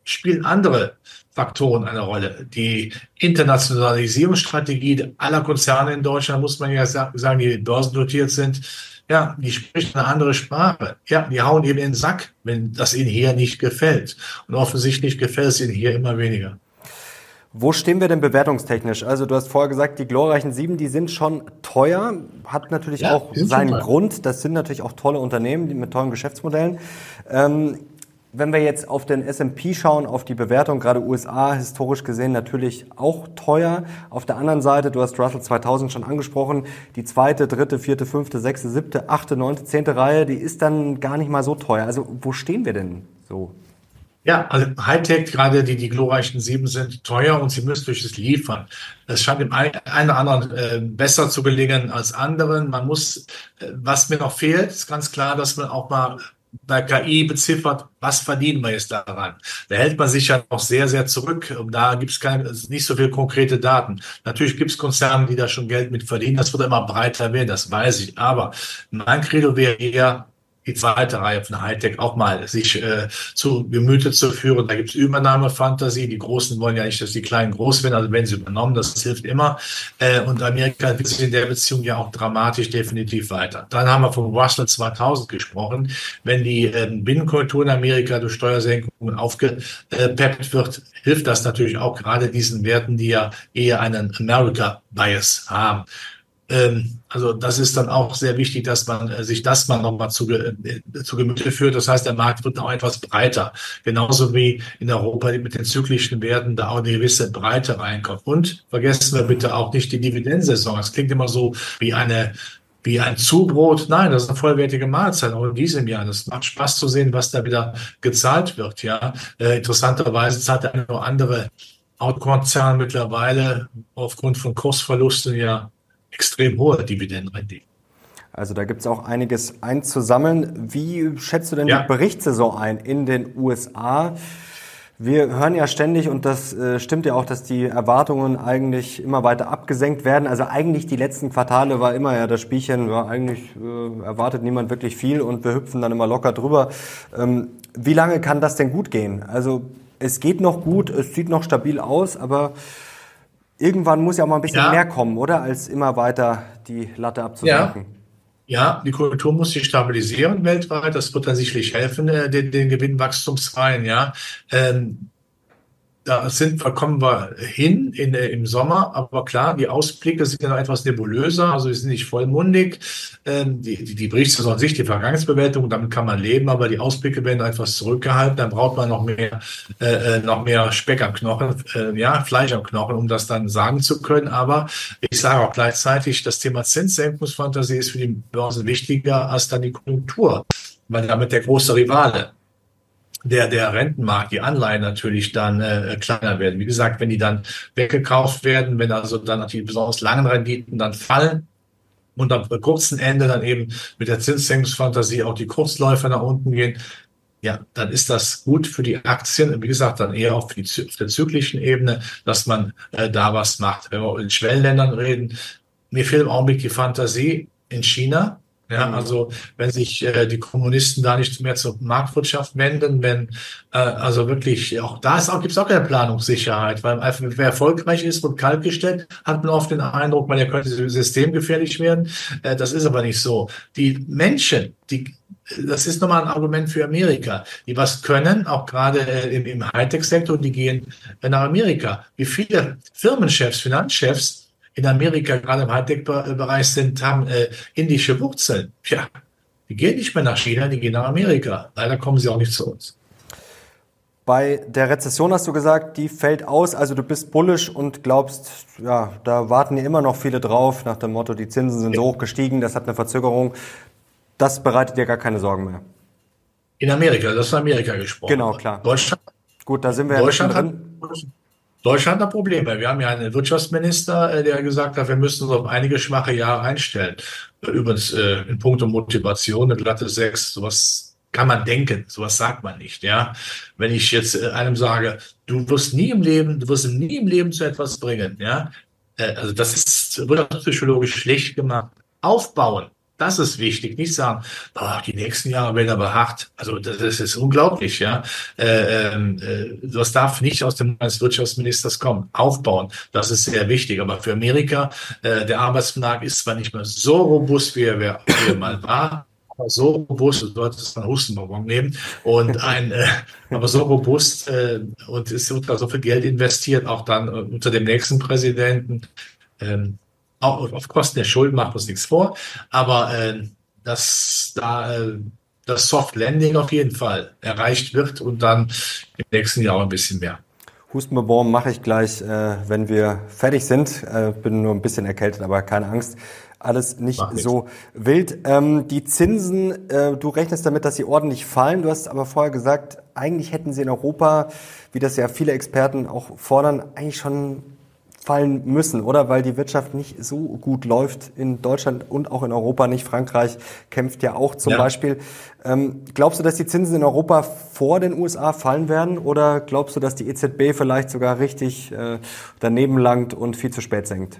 spielen andere Faktoren eine Rolle. Die Internationalisierungsstrategie aller Konzerne in Deutschland, muss man ja sagen, die börsennotiert sind, ja, die sprechen eine andere Sprache. Ja, die hauen eben in den Sack, wenn das ihnen hier nicht gefällt. Und offensichtlich gefällt es ihnen hier immer weniger. Wo stehen wir denn bewertungstechnisch? Also du hast vorher gesagt, die glorreichen Sieben, die sind schon teuer, hat natürlich ja, auch seinen Grund. Das sind natürlich auch tolle Unternehmen mit tollen Geschäftsmodellen. Ähm, wenn wir jetzt auf den S&P schauen, auf die Bewertung, gerade USA historisch gesehen natürlich auch teuer. Auf der anderen Seite, du hast Russell 2000 schon angesprochen, die zweite, dritte, vierte, fünfte, sechste, siebte, achte, neunte, zehnte Reihe, die ist dann gar nicht mal so teuer. Also wo stehen wir denn so? Ja, also Hightech, gerade die, die glorreichen sieben sind teuer und sie müssen durch das liefern. Es scheint dem einen oder anderen äh, besser zu gelingen als anderen. Man muss, äh, was mir noch fehlt, ist ganz klar, dass man auch mal bei KI beziffert, was verdienen wir jetzt daran? Da hält man sich ja noch sehr, sehr zurück. Da gibt es nicht so viele konkrete Daten. Natürlich gibt es Konzerne, die da schon Geld mit verdienen. Das wird immer breiter werden, das weiß ich. Aber mein Credo wäre eher, die zweite Reihe von Hightech auch mal sich äh, zu Gemüte zu führen. Da gibt es Übernahmefantasie. Die Großen wollen ja nicht, dass die Kleinen groß werden, also wenn sie übernommen, das hilft immer. Äh, und Amerika sich in der Beziehung ja auch dramatisch definitiv weiter. Dann haben wir von Russell 2000 gesprochen. Wenn die äh, Binnenkultur in Amerika durch Steuersenkungen aufgepeppt wird, hilft das natürlich auch gerade diesen Werten, die ja eher einen America-Bias haben. Ähm, also das ist dann auch sehr wichtig, dass man äh, sich das mal nochmal zu, äh, zu Gemüte führt. Das heißt, der Markt wird auch etwas breiter. Genauso wie in Europa mit den zyklischen Werten da auch eine gewisse Breite reinkommt. Und vergessen wir bitte auch nicht die Dividendensaison. Das klingt immer so wie eine wie ein Zubrot. Nein, das ist eine vollwertige Mahlzeit, auch in diesem Jahr. Das macht Spaß zu sehen, was da wieder gezahlt wird. Ja, äh, interessanterweise zahlt eine oder andere Autokonzern mittlerweile aufgrund von Kursverlusten ja extrem hohe Dividendenrendite. Also da gibt es auch einiges einzusammeln. Wie schätzt du denn ja. die Berichtssaison ein in den USA? Wir hören ja ständig, und das äh, stimmt ja auch, dass die Erwartungen eigentlich immer weiter abgesenkt werden. Also eigentlich die letzten Quartale war immer ja das Spielchen, ja, eigentlich äh, erwartet niemand wirklich viel und wir hüpfen dann immer locker drüber. Ähm, wie lange kann das denn gut gehen? Also es geht noch gut, es sieht noch stabil aus, aber irgendwann muss ja auch mal ein bisschen ja. mehr kommen, oder? Als immer weiter die Latte abzusenken. Ja. Ja, die Kultur muss sich stabilisieren weltweit. Das wird dann sicherlich helfen, äh, den, den Gewinnwachstumsreihen. Ja, ähm, da sind wir, kommen wir hin in, äh, im Sommer, aber klar, die Ausblicke sind ja noch etwas nebulöser, also die sind nicht vollmundig. Ähm, die, die, die Berichtssaison an sich, die Vergangenheitsbewältigung, damit kann man leben, aber die Ausblicke werden etwas zurückgehalten, dann braucht man noch mehr, äh, äh, noch mehr Speck am Knochen, äh, ja, Fleisch am Knochen, um das dann sagen zu können. Aber ich sage auch gleichzeitig, das Thema Zinssenkungsfantasie ist für die Börsen wichtiger als dann die Konjunktur, weil damit der große Rivale der, der Rentenmarkt, die Anleihen natürlich dann äh, kleiner werden. Wie gesagt, wenn die dann weggekauft werden, wenn also dann die besonders langen Renditen dann fallen und am kurzen Ende dann eben mit der Zinssenkungsfantasie auch die Kurzläufer nach unten gehen, ja, dann ist das gut für die Aktien. Wie gesagt, dann eher für die, auf der zyklischen Ebene, dass man äh, da was macht. Wenn wir in Schwellenländern reden, mir fehlt im Augenblick die Fantasie in China, ja, mhm. also wenn sich äh, die Kommunisten da nicht mehr zur Marktwirtschaft wenden, wenn äh, also wirklich auch da ist auch gibt's auch keine Planungssicherheit, weil einfach wer erfolgreich ist und kaltgestellt, hat man oft den Eindruck, man der könnte systemgefährlich werden. Äh, das ist aber nicht so. Die Menschen, die das ist nochmal ein Argument für Amerika, die was können, auch gerade äh, im, im Hightech-Sektor, die gehen nach Amerika. Wie viele Firmenchefs, Finanzchefs in Amerika, gerade im Hightech-Bereich sind, haben äh, indische Wurzeln. Ja, die gehen nicht mehr nach China, die gehen nach Amerika. Leider kommen sie auch nicht zu uns. Bei der Rezession hast du gesagt, die fällt aus. Also du bist bullisch und glaubst, ja, da warten ja immer noch viele drauf, nach dem Motto, die Zinsen sind so hoch gestiegen, das hat eine Verzögerung. Das bereitet dir gar keine Sorgen mehr. In Amerika, das ist Amerika gesprochen. Genau, klar. Deutschland. Gut, da sind wir Deutschland ja drin. Hat, Deutschland hat Probleme. Wir haben ja einen Wirtschaftsminister, äh, der gesagt hat, wir müssen uns auf einige schwache Jahre einstellen. Übrigens äh, in puncto Motivation, eine glatte Sechs, sowas kann man denken, sowas sagt man nicht. Ja, wenn ich jetzt äh, einem sage, du wirst nie im Leben, du wirst nie im Leben zu etwas bringen. Ja, also das ist wirtschaftspsychologisch schlecht gemacht. Aufbauen, das ist wichtig. Nicht sagen, boah, die nächsten Jahre werden aber hart. Also das, das ist unglaublich, ja. Äh, ähm, äh, das darf nicht aus dem eines Wirtschaftsministers kommen. Aufbauen, das ist sehr wichtig. Aber für Amerika, äh, der Arbeitsmarkt ist zwar nicht mehr so robust, wie er, wie er mal war, aber so robust, du solltest einen Hustenbonbon nehmen und ein, äh, aber so robust äh, und wird da so viel Geld investiert, auch dann äh, unter dem nächsten Präsidenten. Ähm, auch auf Kosten der Schulden macht uns nichts vor, aber äh, dass da äh, das Soft Landing auf jeden Fall erreicht wird und dann im nächsten Jahr ein bisschen mehr. Hustenbebon mache ich gleich, äh, wenn wir fertig sind. Äh, bin nur ein bisschen erkältet, aber keine Angst. Alles nicht so wild. Ähm, die Zinsen, äh, du rechnest damit, dass sie ordentlich fallen. Du hast aber vorher gesagt, eigentlich hätten sie in Europa, wie das ja viele Experten auch fordern, eigentlich schon fallen müssen, oder? Weil die Wirtschaft nicht so gut läuft in Deutschland und auch in Europa nicht. Frankreich kämpft ja auch zum ja. Beispiel. Ähm, glaubst du, dass die Zinsen in Europa vor den USA fallen werden? Oder glaubst du, dass die EZB vielleicht sogar richtig äh, daneben langt und viel zu spät senkt?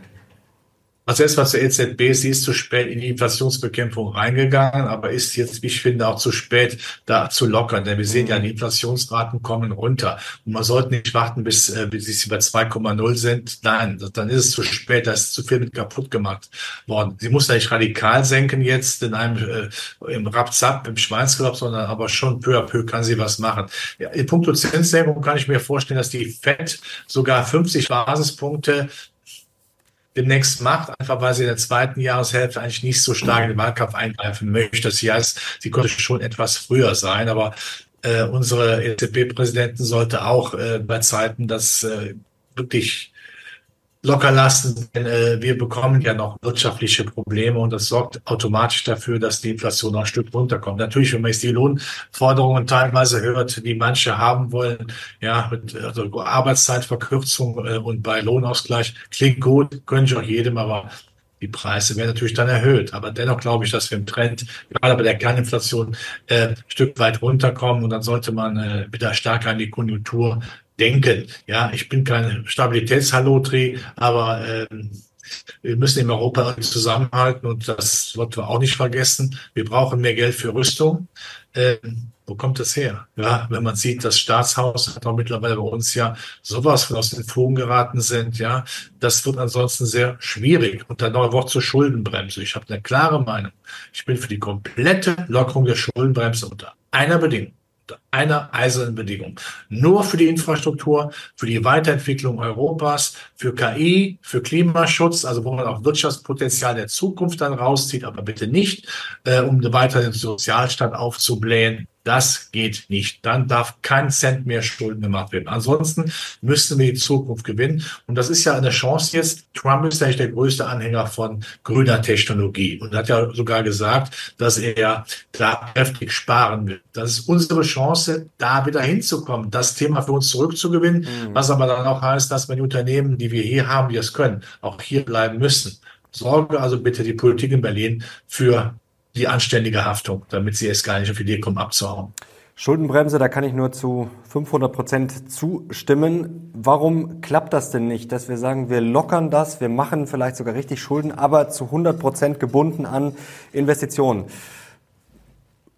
Also was der EZB, sie ist zu spät in die Inflationsbekämpfung reingegangen, aber ist jetzt, wie ich finde, auch zu spät, da zu lockern. Denn wir sehen ja, die Inflationsraten kommen runter. Und man sollte nicht warten, bis, äh, bis sie bei 2,0 sind. Nein, dann ist es zu spät, da ist zu viel mit kaputt gemacht worden. Sie muss ja nicht radikal senken jetzt in einem äh, im Rapzap, im Schweinsgalopp, sondern aber schon peu à peu kann sie was machen. Ja, in puncto Zinssenkung kann ich mir vorstellen, dass die FED sogar 50 Basispunkte demnächst macht, einfach weil sie in der zweiten Jahreshälfte eigentlich nicht so stark in den Wahlkampf eingreifen möchte. Das heißt, sie konnte schon etwas früher sein, aber äh, unsere EZB-Präsidentin sollte auch äh, bei Zeiten das äh, wirklich locker lassen, denn äh, wir bekommen ja noch wirtschaftliche Probleme und das sorgt automatisch dafür, dass die Inflation noch ein Stück runterkommt. Natürlich, wenn man jetzt die Lohnforderungen teilweise hört, die manche haben wollen, ja, mit also Arbeitszeitverkürzung äh, und bei Lohnausgleich, klingt gut, können ich auch jedem, aber Die Preise werden natürlich dann erhöht. Aber dennoch glaube ich, dass wir im Trend, gerade bei der Kerninflation, äh, ein Stück weit runterkommen und dann sollte man äh, wieder stärker an die Konjunktur denken. Ja, ich bin kein Stabilitätshallotri, aber ähm, wir müssen in Europa zusammenhalten und das sollten wir auch nicht vergessen. Wir brauchen mehr Geld für Rüstung. Ähm, wo kommt das her? Ja, wenn man sieht, das Staatshaus hat auch mittlerweile bei uns ja sowas von aus den Fugen geraten sind, ja, das wird ansonsten sehr schwierig. Und dann noch ein Wort zur Schuldenbremse. Ich habe eine klare Meinung. Ich bin für die komplette Lockerung der Schuldenbremse unter einer Bedingung einer eisernen Bedingung. Nur für die Infrastruktur, für die Weiterentwicklung Europas, für KI, für Klimaschutz, also wo man auch Wirtschaftspotenzial der Zukunft dann rauszieht, aber bitte nicht, äh, um weiter den Sozialstaat aufzublähen. Das geht nicht. Dann darf kein Cent mehr Schulden gemacht werden. Ansonsten müssten wir die Zukunft gewinnen. Und das ist ja eine Chance jetzt. Trump ist eigentlich der größte Anhänger von grüner Technologie und hat ja sogar gesagt, dass er da kräftig sparen will. Das ist unsere Chance, da wieder hinzukommen, das Thema für uns zurückzugewinnen, mhm. was aber dann auch heißt, dass wir die Unternehmen, die wir hier haben, die es können, auch hier bleiben müssen. Sorge also bitte die Politik in Berlin für die anständige Haftung, damit sie es gar nicht auf die Idee kommen, abzuhauen. Schuldenbremse, da kann ich nur zu 500 Prozent zustimmen. Warum klappt das denn nicht, dass wir sagen, wir lockern das, wir machen vielleicht sogar richtig Schulden, aber zu 100 Prozent gebunden an Investitionen?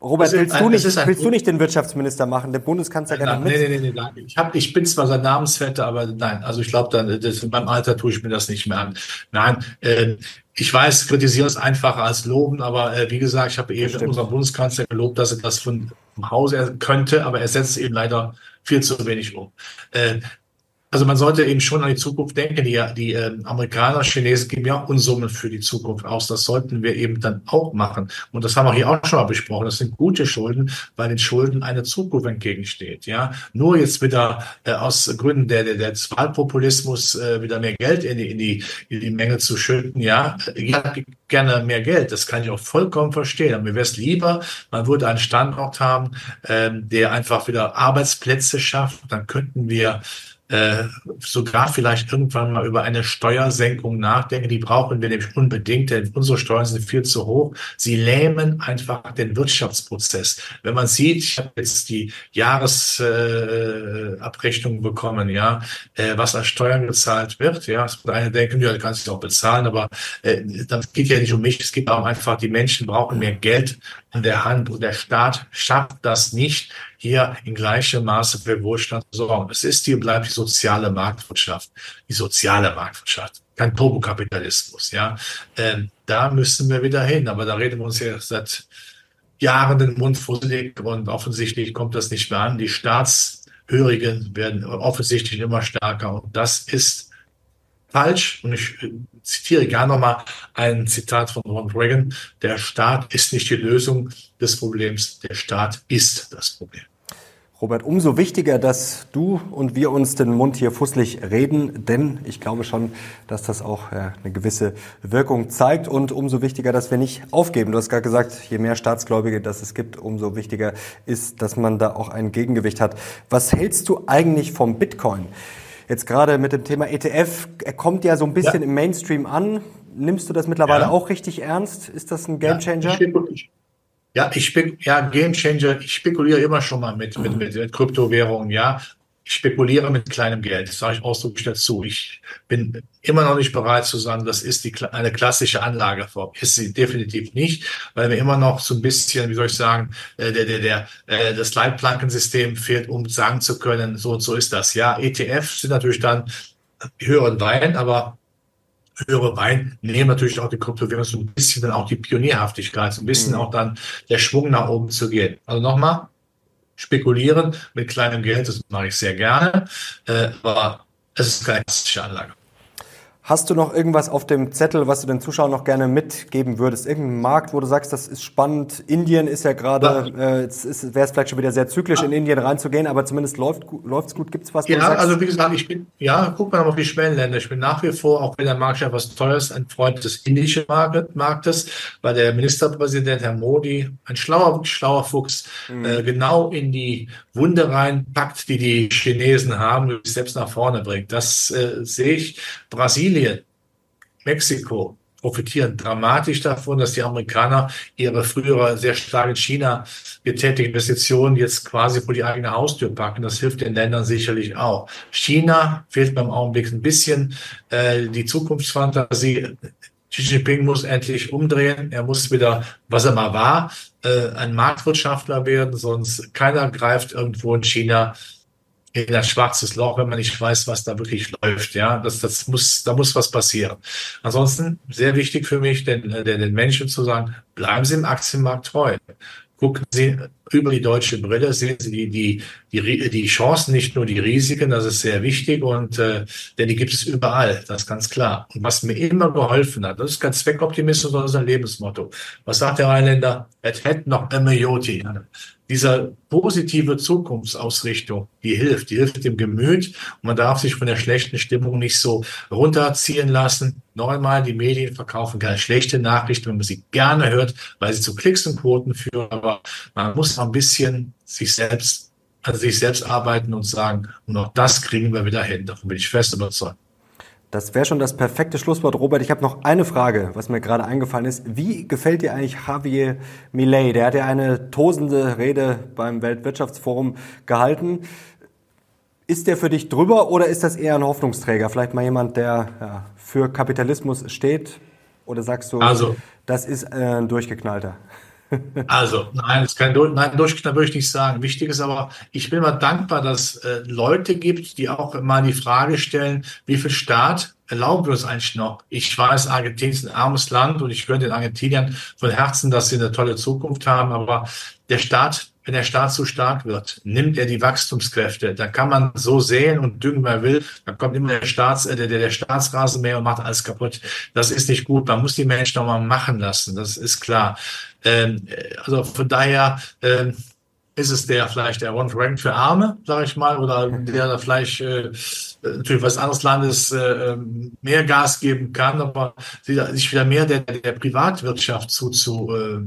Robert, willst, ein, du nicht, willst du nicht den Wirtschaftsminister machen? Der Bundeskanzler gerne mit? Nee, nee, nee, nein. Ich, hab, ich bin zwar sein Namensvetter, aber nein. Also ich glaube, beim Alter tue ich mir das nicht mehr an. Nein, äh, ich weiß, kritisieren ist einfacher als loben, aber äh, wie gesagt, ich habe eben unserem Bundeskanzler gelobt, dass er das von Hause könnte, aber er setzt eben leider viel zu wenig um. Äh, also man sollte eben schon an die Zukunft denken. Die, die äh, Amerikaner, Chinesen geben ja Unsummen für die Zukunft aus. Das sollten wir eben dann auch machen. Und das haben wir hier auch schon mal besprochen. Das sind gute Schulden, weil den Schulden eine Zukunft entgegensteht. Ja, nur jetzt wieder äh, aus Gründen der, der, des Wahlpopulismus äh, wieder mehr Geld in die, in die in die Menge zu schütten. Ja, hätte gerne mehr Geld. Das kann ich auch vollkommen verstehen. Aber mir wäre es lieber, man würde einen Standort haben, ähm, der einfach wieder Arbeitsplätze schafft. Dann könnten wir äh, sogar vielleicht irgendwann mal über eine Steuersenkung nachdenken. Die brauchen wir nämlich unbedingt, denn unsere Steuern sind viel zu hoch. Sie lähmen einfach den Wirtschaftsprozess. Wenn man sieht, ich habe jetzt die Jahresabrechnung äh, bekommen, ja, äh, was an Steuern gezahlt wird. Ja, es wird eine denken, ja, du kannst es auch bezahlen, aber äh, das geht ja nicht um mich. Es geht auch einfach, die Menschen brauchen mehr Geld in der Hand und der Staat schafft das nicht hier in gleichem Maße für Wohlstand sorgen. Es ist hier bleibt die soziale Marktwirtschaft, die soziale Marktwirtschaft, kein Turbokapitalismus. Ja, ähm, da müssen wir wieder hin. Aber da reden wir uns ja seit Jahren den Mund fusselig und offensichtlich kommt das nicht mehr an. Die Staatshörigen werden offensichtlich immer stärker und das ist falsch. Und ich äh, zitiere gerne nochmal ein Zitat von Ronald Reagan. Der Staat ist nicht die Lösung des Problems. Der Staat ist das Problem. Robert, umso wichtiger, dass du und wir uns den Mund hier fusselig reden, denn ich glaube schon, dass das auch ja, eine gewisse Wirkung zeigt und umso wichtiger, dass wir nicht aufgeben. Du hast gerade gesagt, je mehr Staatsgläubige das es gibt, umso wichtiger ist, dass man da auch ein Gegengewicht hat. Was hältst du eigentlich vom Bitcoin? Jetzt gerade mit dem Thema ETF, er kommt ja so ein bisschen ja. im Mainstream an. Nimmst du das mittlerweile ja. auch richtig ernst? Ist das ein Gamechanger? Ja, ja, ich ja, Gamechanger. Ich spekuliere immer schon mal mit, mit, mit, mit Kryptowährungen, ja ich spekuliere mit kleinem Geld. Das sage ich ausdrücklich dazu. Ich bin immer noch nicht bereit zu sagen, das ist die, eine klassische Anlageform. Ist sie definitiv nicht, weil mir immer noch so ein bisschen, wie soll ich sagen, äh, der, der, der, äh, das Leitplankensystem fehlt, um sagen zu können, so und so ist das. Ja, ETFs sind natürlich dann höheren Wein, aber höhere Wein nehmen natürlich auch die Kryptowährung so ein bisschen dann auch die Pionierhaftigkeit, so ein bisschen mhm. auch dann der Schwung nach oben zu gehen. Also nochmal, spekulieren mit kleinem Geld, das mache ich sehr gerne, äh, aber es ist keine klassische Anlage. Hast du noch irgendwas auf dem Zettel, was du den Zuschauern noch gerne mitgeben würdest? Irgendein Markt, wo du sagst, das ist spannend. Indien ist ja gerade, äh, jetzt wäre es vielleicht schon wieder sehr zyklisch, ja. in Indien reinzugehen, aber zumindest läuft es gut. Gibt es was? Ja, also wie gesagt, ich bin, ja, guck mal auf die Schwellenländer. Ich bin nach wie vor, auch wenn der Markt schon etwas teuer ist, ein Freund des indischen Marktes, weil der Ministerpräsident Herr Modi, ein schlauer, schlauer Fuchs, mhm. äh, genau in die Wunde reinpackt, die die Chinesen haben, und sich selbst nach vorne bringt. Das äh, sehe ich. Brasilien Mexiko, profitieren dramatisch davon, dass die Amerikaner ihre frühere sehr stark in China getätigte Investitionen jetzt quasi vor die eigene Haustür packen. Das hilft den Ländern sicherlich auch. China fehlt beim Augenblick ein bisschen äh, die Zukunftsfantasie. Xi Jinping muss endlich umdrehen. Er muss wieder, was er mal war, äh, ein Marktwirtschaftler werden, sonst keiner greift irgendwo in China in ein schwarzes Loch, wenn man nicht weiß, was da wirklich läuft. Ja, das, das muss, da muss was passieren. Ansonsten sehr wichtig für mich, den, den, den Menschen zu sagen, bleiben Sie im Aktienmarkt treu. Gucken Sie über die deutsche Brille, sehen Sie die, die, die, die Chancen, nicht nur die Risiken, das ist sehr wichtig und äh, denn die gibt es überall, das ist ganz klar. Und was mir immer geholfen hat, das ist kein Zweckoptimismus, sondern das ist ein Lebensmotto. Was sagt der Rheinländer? Et het noch immer Joti dieser positive Zukunftsausrichtung, die hilft, die hilft dem Gemüt und man darf sich von der schlechten Stimmung nicht so runterziehen lassen. Noch einmal, die Medien verkaufen keine schlechte Nachrichten, wenn man sie gerne hört, weil sie zu Klicks und Quoten führen, aber man muss noch ein bisschen sich selbst, an sich selbst arbeiten und sagen, und auch das kriegen wir wieder hin. Davon bin ich fest überzeugt. Das wäre schon das perfekte Schlusswort, Robert. Ich habe noch eine Frage, was mir gerade eingefallen ist. Wie gefällt dir eigentlich Javier Millet? Der hat ja eine tosende Rede beim Weltwirtschaftsforum gehalten. Ist der für dich drüber oder ist das eher ein Hoffnungsträger? Vielleicht mal jemand, der ja, für Kapitalismus steht? Oder sagst du, also, das ist äh, ein Durchgeknallter? Also, nein, es kann nein, durchknallen würde ich nicht sagen. Wichtig ist aber, ich bin mal dankbar, dass äh, Leute gibt, die auch mal die Frage stellen, wie viel Staat erlauben wir uns eigentlich noch? Ich weiß, Argentinien ist ein armes Land und ich gönne den Argentiniern von Herzen, dass sie eine tolle Zukunft haben, aber der Staat wenn der Staat zu stark wird, nimmt er die Wachstumskräfte. Da kann man so sehen und düngen, wer will. Da kommt immer der, Staats, äh, der, der Staatsrasenmäher und macht alles kaputt. Das ist nicht gut. Man muss die Menschen noch mal machen lassen. Das ist klar. Ähm, also von daher ähm, ist es der vielleicht der Ron Frank für Arme, sage ich mal, oder der da vielleicht äh, natürlich was anderes Landes äh, ähm, mehr Gas geben kann, aber sich wieder mehr der, der Privatwirtschaft zu, zu äh,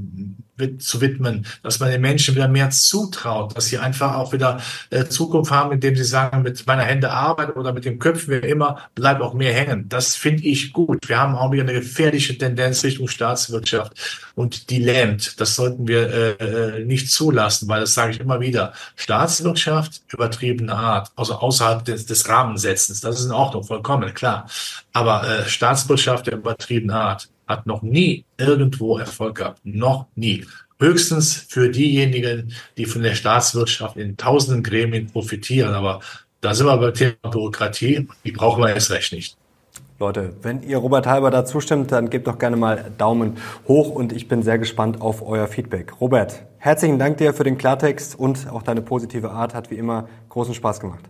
zu widmen, dass man den Menschen wieder mehr zutraut, dass sie einfach auch wieder äh, Zukunft haben, indem sie sagen, mit meiner Hände arbeiten oder mit dem Köpfen, wie immer, bleibt auch mehr hängen. Das finde ich gut. Wir haben auch wieder eine gefährliche Tendenz Richtung Staatswirtschaft und die lähmt. Das sollten wir äh, äh nicht zulassen, weil das sage ich immer wieder. Staatswirtschaft, übertriebene Art, also außerhalb des, des Rahmensetzens, das ist in Ordnung, vollkommen, klar. Aber äh, Staatswirtschaft der übertriebenen Art, hat noch nie irgendwo Erfolg gehabt. Noch nie. Höchstens für diejenigen, die von der Staatswirtschaft in tausenden Gremien profitieren. Aber da sind wir beim Thema Bürokratie. Die brauchen wir erst recht nicht. Leute, wenn ihr Robert Halber da zustimmt, dann gebt doch gerne mal Daumen hoch und ich bin sehr gespannt auf euer Feedback. Robert, herzlichen Dank dir für den Klartext und auch deine positive Art. Hat wie immer großen Spaß gemacht.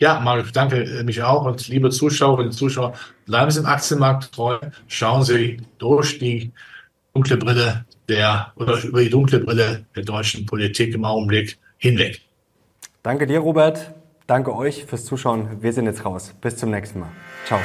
Ja, Marc, danke mich auch. Und liebe Zuschauerinnen und Zuschauer, bleiben Sie im Aktienmarkt treu. Schauen Sie durch die dunkle Brille der, oder über die dunkle Brille der deutschen Politik im Augenblick hinweg. Danke dir, Robert. Danke euch fürs Zuschauen. Wir sind jetzt raus. Bis zum nächsten Mal. Ciao.